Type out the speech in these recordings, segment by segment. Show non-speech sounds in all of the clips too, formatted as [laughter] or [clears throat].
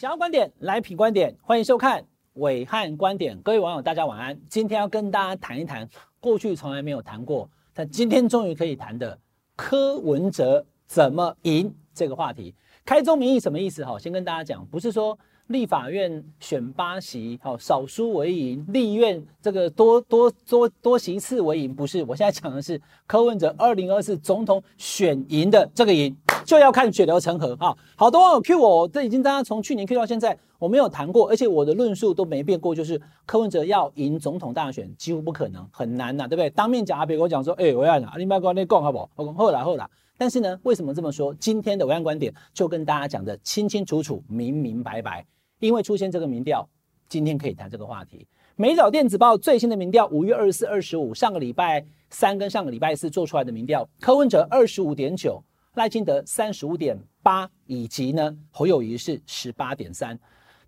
想要观点来品观点，欢迎收看伟汉观点。各位网友，大家晚安。今天要跟大家谈一谈过去从来没有谈过，但今天终于可以谈的柯文哲怎么赢这个话题。开宗明义什么意思？哈，先跟大家讲，不是说。立法院选八席，好，少数为赢；立院这个多多多多席次为赢，不是。我现在讲的是柯文哲二零二四总统选赢的这个赢，就要看血流成河啊！好多网友 Q 我，这已经大家从去年 Q 到现在，我没有谈过，而且我的论述都没变过，就是柯文哲要赢总统大选几乎不可能，很难呐、对不对？当面讲啊别跟我讲说，哎，暐瀚啊，你别跟你讲好不好？我讲后来后来。但是呢，为什么这么说？今天的文案观点就跟大家讲的清清楚楚、明明白白。因为出现这个民调，今天可以谈这个话题。美早电子报最新的民调，五月二十四、二十五，上个礼拜三跟上个礼拜四做出来的民调，柯文哲二十五点九，赖清德三十五点八，以及呢侯友宜是十八点三。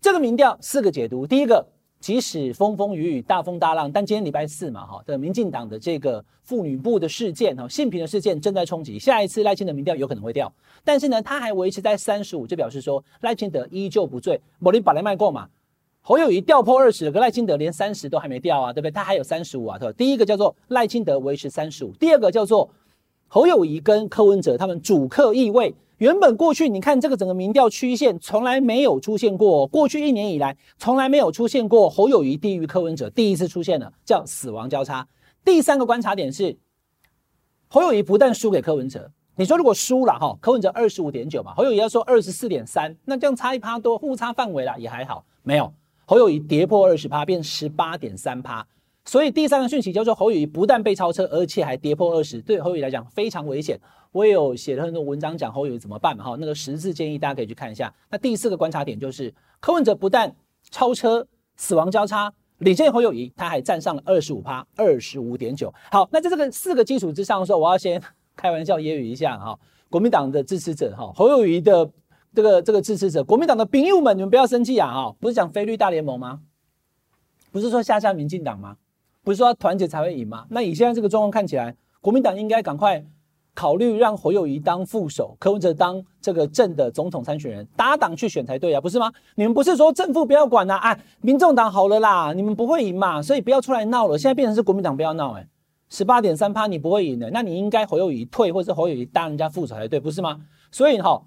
这个民调四个解读，第一个。即使风风雨雨、大风大浪，但今天礼拜四嘛，哈的民进党的这个妇女部的事件，哈性平的事件正在冲击，下一次赖清德民调有可能会掉，但是呢，他还维持在三十五，就表示说赖清德依旧不醉。某林把来卖过嘛，侯友宜掉破二十，可赖清德连三十都还没掉啊，对不对？他还有三十五啊，对吧？第一个叫做赖清德维持三十五，第二个叫做侯友宜跟柯文哲他们主客易位。原本过去你看这个整个民调曲线从来没有出现过，过去一年以来从来没有出现过侯友宜低于柯文哲，第一次出现了叫死亡交叉。第三个观察点是侯友宜不但输给柯文哲，你说如果输了哈，柯文哲二十五点九嘛，侯友宜要说二十四点三，那这样差一趴多，互差范围啦也还好，没有侯友宜跌破二十趴，变十八点三趴。所以第三个讯息叫做侯友宜不但被超车，而且还跌破二十，对侯友宜来讲非常危险。我也有写了很多文章讲侯友宜怎么办嘛，哈，那个十字建议大家可以去看一下。那第四个观察点就是柯文哲不但超车，死亡交叉领先侯友宜，他还站上了二十五趴，二十五点九。好，那在这个四个基础之上的时候，我要先开玩笑揶揄一下哈，国民党的支持者哈，侯友宜的这个这个支持者，国民党的兵友们，你们不要生气啊哈，不是讲菲律宾大联盟吗？不是说下下民进党吗？不是说团结才会赢吗？那以现在这个状况看起来，国民党应该赶快。考虑让侯友谊当副手，柯文哲当这个正的总统参选人，搭档去选才对啊，不是吗？你们不是说正副不要管呐？啊，民众党好了啦，你们不会赢嘛，所以不要出来闹了。现在变成是国民党不要闹，诶，十八点三趴你不会赢的，那你应该侯友谊退，或者是侯友谊当人家副手才对，不是吗？所以哈，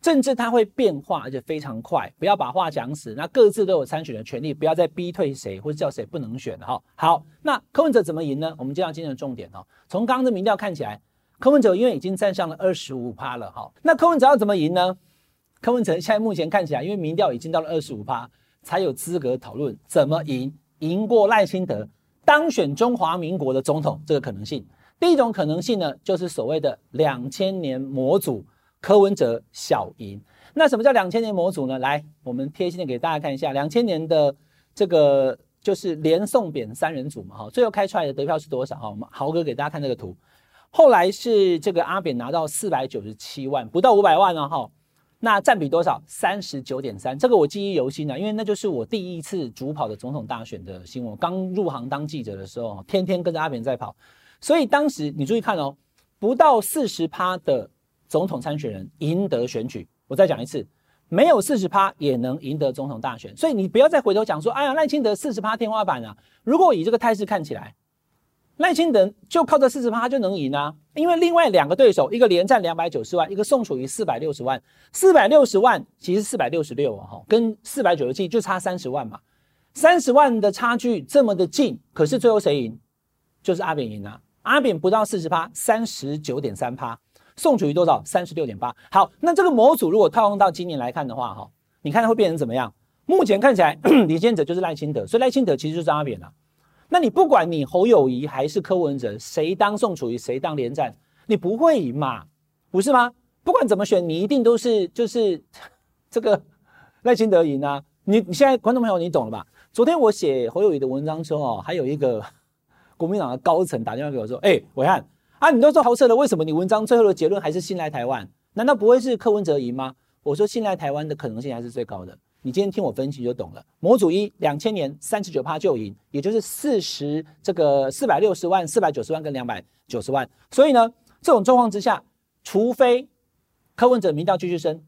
政治它会变化，而且非常快，不要把话讲死。那各自都有参选的权利，不要再逼退谁或者叫谁不能选哈。好，那柯文哲怎么赢呢？我们接到今天的重点哦，从刚刚的民调看起来。柯文哲因为已经站上了二十五趴了，哈，那柯文哲要怎么赢呢？柯文哲现在目前看起来，因为民调已经到了二十五趴，才有资格讨论怎么赢，赢过赖清德当选中华民国的总统这个可能性。第一种可能性呢，就是所谓的两千年模组，柯文哲小赢。那什么叫两千年模组呢？来，我们贴心的给大家看一下，两千年的这个就是连宋扁三人组嘛，哈，最后开出来的得票是多少？哈，我们豪哥给大家看这个图。后来是这个阿扁拿到四百九十七万，不到五百万了哈。那占比多少？三十九点三。这个我记忆犹新啊，因为那就是我第一次主跑的总统大选的新闻。刚入行当记者的时候，天天跟着阿扁在跑，所以当时你注意看哦，不到四十趴的总统参选人赢得选举。我再讲一次，没有四十趴也能赢得总统大选。所以你不要再回头讲说，哎呀，赖清德四十趴天花板啊。如果以这个态势看起来。赖清德就靠这四十趴就能赢啊，因为另外两个对手，一个连战两百九十万，一个宋楚瑜四百六十万，四百六十万其实四百六十六啊，哈跟四百九十七就差三十万嘛，三十万的差距这么的近，可是最后谁赢？就是阿扁赢啊，阿扁不到四十趴，三十九点三趴，宋楚瑜多少？三十六点八。好，那这个模组如果套用到今年来看的话，哈，你看它会变成怎么样？目前看起来 [clears throat] 领先者就是赖清德，所以赖清德其实就是阿扁啊。那你不管你侯友宜还是柯文哲，谁当宋楚瑜，谁当连战，你不会赢嘛？不是吗？不管怎么选，你一定都是就是 [laughs] 这个赖清德赢啊！你你现在观众朋友你懂了吧？昨天我写侯友宜的文章之后哦，还有一个 [laughs] 国民党的高层打电话给我说：“哎、欸，暐瀚啊，你都说豪车了，为什么你文章最后的结论还是信赖台湾？难道不会是柯文哲赢吗？”我说：“信赖台湾的可能性还是最高的。”你今天听我分析就懂了。模组一，两千年三十九趴就赢，也就是四十这个四百六十万、四百九十万跟两百九十万。所以呢，这种状况之下，除非柯文哲民调继续升，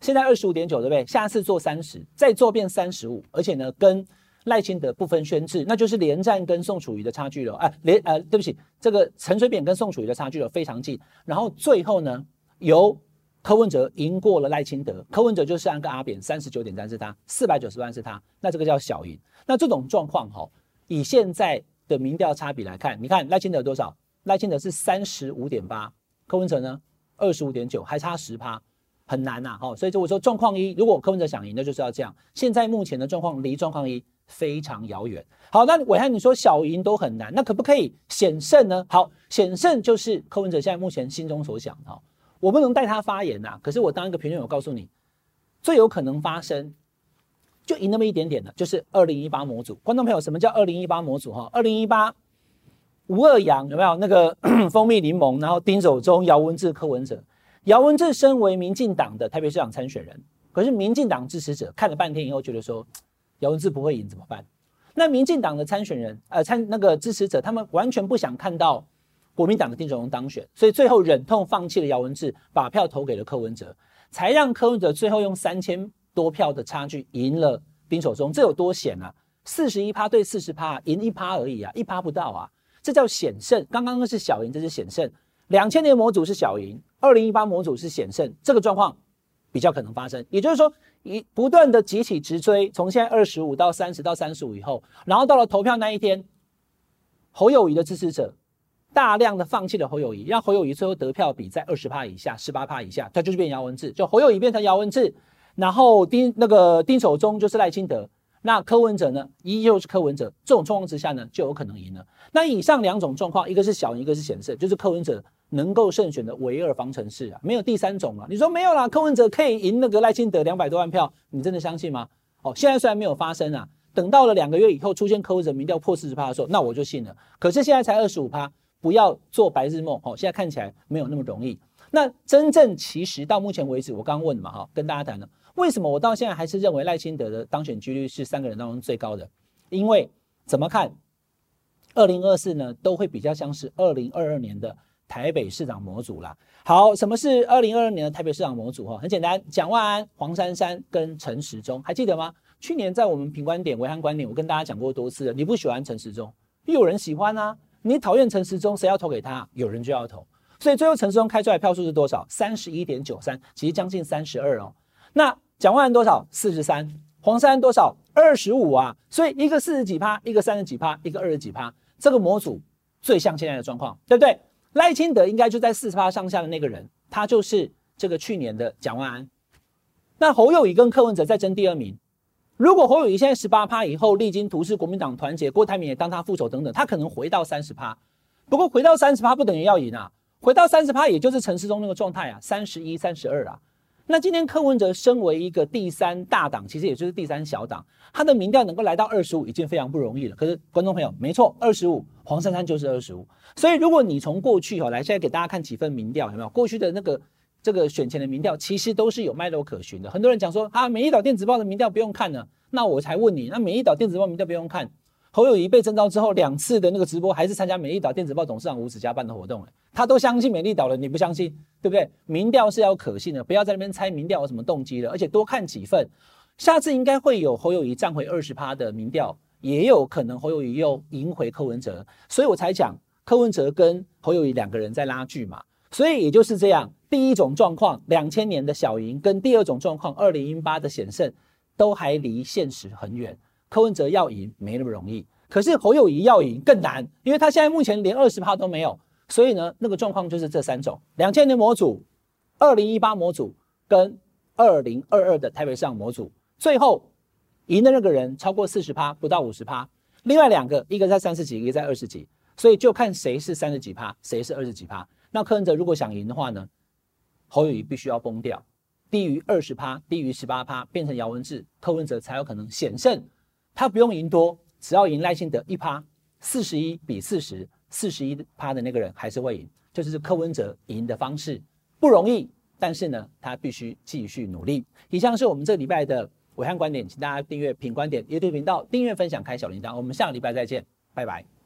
现在二十五点九，对不对？下次做三十，再做变三十五，而且呢，跟赖清德不分宣制，那就是连战跟宋楚瑜的差距了。哎，连呃，对不起，这个陈水扁跟宋楚瑜的差距了非常近。然后最后呢，由柯文哲赢过了赖清德，柯文哲就是按个阿扁三十九点三是他，四百九十万是他，那这个叫小赢。那这种状况哈，以现在的民调差比来看，你看赖清德多少？赖清德是三十五点八，柯文哲呢二十五点九，还差十趴，很难呐。哈，所以就我说状况一，如果柯文哲想赢，那就是要这样。现在目前的状况离状况一非常遥远。好，那伟汉你说小赢都很难，那可不可以险胜呢？好，险胜就是柯文哲现在目前心中所想哈。我不能代他发言呐，可是我当一个评论，我告诉你，最有可能发生就赢那么一点点的，就是二零一八模组。观众朋友，什么叫二零一八模组？哈，二零一八。吴二阳有没有那个 [coughs] 蜂蜜柠檬？然后丁守中、姚文智、柯文哲。姚文智身为民进党的台北市长参选人，可是民进党支持者看了半天以后，觉得说姚文智不会赢怎么办？那民进党的参选人呃参那个支持者，他们完全不想看到国民党的丁守中当选，所以最后忍痛放弃了姚文智，把票投给了柯文哲，才让柯文哲最后用三千多票的差距赢了丁守中。这有多险啊？四十一趴对四十趴，赢一趴而已啊，一趴不到啊。这叫险胜，刚刚那是小赢，这是险胜。两千年模组是小赢，二零一八模组是险胜，这个状况比较可能发生。也就是说，一不断的集体直追，从现在二十五到三十到三十五以后，然后到了投票那一天，侯友谊的支持者大量的放弃了侯友谊，让侯友谊最后得票比在二十趴以下，十八趴以下，他就是变姚文智，就侯友谊变成姚文智，然后丁那个丁守中就是赖清德。那柯文哲呢？依旧是柯文哲，这种状况之下呢，就有可能赢了。那以上两种状况，一个是小赢，一个是险胜，就是柯文哲能够胜选的唯二方程式啊，没有第三种啊。你说没有啦，柯文哲可以赢那个赖清德两百多万票，你真的相信吗？哦，现在虽然没有发生啊，等到了两个月以后出现柯文哲民调破四十趴的时候，那我就信了。可是现在才二十五趴，不要做白日梦哦。现在看起来没有那么容易。那真正其实到目前为止，我刚问的嘛哈，跟大家谈了。为什么我到现在还是认为赖清德的当选几率是三个人当中最高的？因为怎么看，二零二四呢都会比较像是二零二二年的台北市长模组啦。好，什么是二零二二年的台北市长模组？哈，很简单，蒋万安、黄珊珊跟陈时中，还记得吗？去年在我们评观点、暐瀚观点，我跟大家讲过多次了。你不喜欢陈时中，有人喜欢啊。你讨厌陈时中，谁要投给他？有人就要投。所以最后陈时中开出来票数是多少？三十一点九三，其实将近三十二哦。那蒋万安多少？四十三。黄珊珊多少？二十五啊。所以一个四十几趴，一个三十几趴，一个二十几趴，这个模组最像现在的状况，对不对？赖清德应该就在四十趴上下的那个人，他就是这个去年的蒋万安。那侯友宜跟柯文哲在争第二名。如果侯友宜现在十八趴以后，励精图治，国民党团结，郭台铭也当他副手等等，他可能回到三十趴。不过回到三十趴不等于要赢啊，回到三十趴也就是陈时中那个状态啊，三十一、三十二啊。那今天柯文哲身为一个第三大党，其实也就是第三小党，他的民调能够来到二十五已经非常不容易了。可是观众朋友，没错，二十五，黄珊珊就是二十五。所以如果你从过去哈来，现在给大家看几份民调，有没有？过去的那个这个选前的民调，其实都是有脉络可循的。很多人讲说啊，美丽岛电子报的民调不用看了，那我才问你，那美丽岛电子报民调不用看？侯友宜被征召之后，两次的那个直播还是参加美丽岛电子报董事长吴子嘉办的活动，他都相信美丽岛了，你不相信，对不对？民调是要可信的，不要在那边猜民调有什么动机了，而且多看几份，下次应该会有侯友宜站回二十趴的民调，也有可能侯友宜又赢回柯文哲，所以我才讲柯文哲跟侯友宜两个人在拉锯嘛，所以也就是这样，第一种状况两千年的小赢，跟第二种状况二零一八的险胜，都还离现实很远。柯文哲要赢没那么容易，可是侯友谊要赢更难，因为他现在目前连二十趴都没有，所以呢，那个状况就是这三种：两千年模组、二零一八模组跟二零二二的台北市长模组。最后赢的那个人超过四十趴，不到五十趴；另外两个，一个在三十几，一个在二十几，所以就看谁是三十几趴，谁是二十几趴。那柯文哲如果想赢的话呢，侯友谊必须要崩掉，低于二十趴，低于十八趴，变成姚文智，柯文哲才有可能险胜。他不用赢多，只要赢赖信德一趴，四十一比四十，四十一趴的那个人还是会赢，就是柯文哲赢的方式，不容易，但是呢，他必须继续努力。以上是我们这个礼拜的伟汉观点，请大家订阅品观点 YouTube 频道，订阅分享开小铃铛，我们下个礼拜再见，拜拜。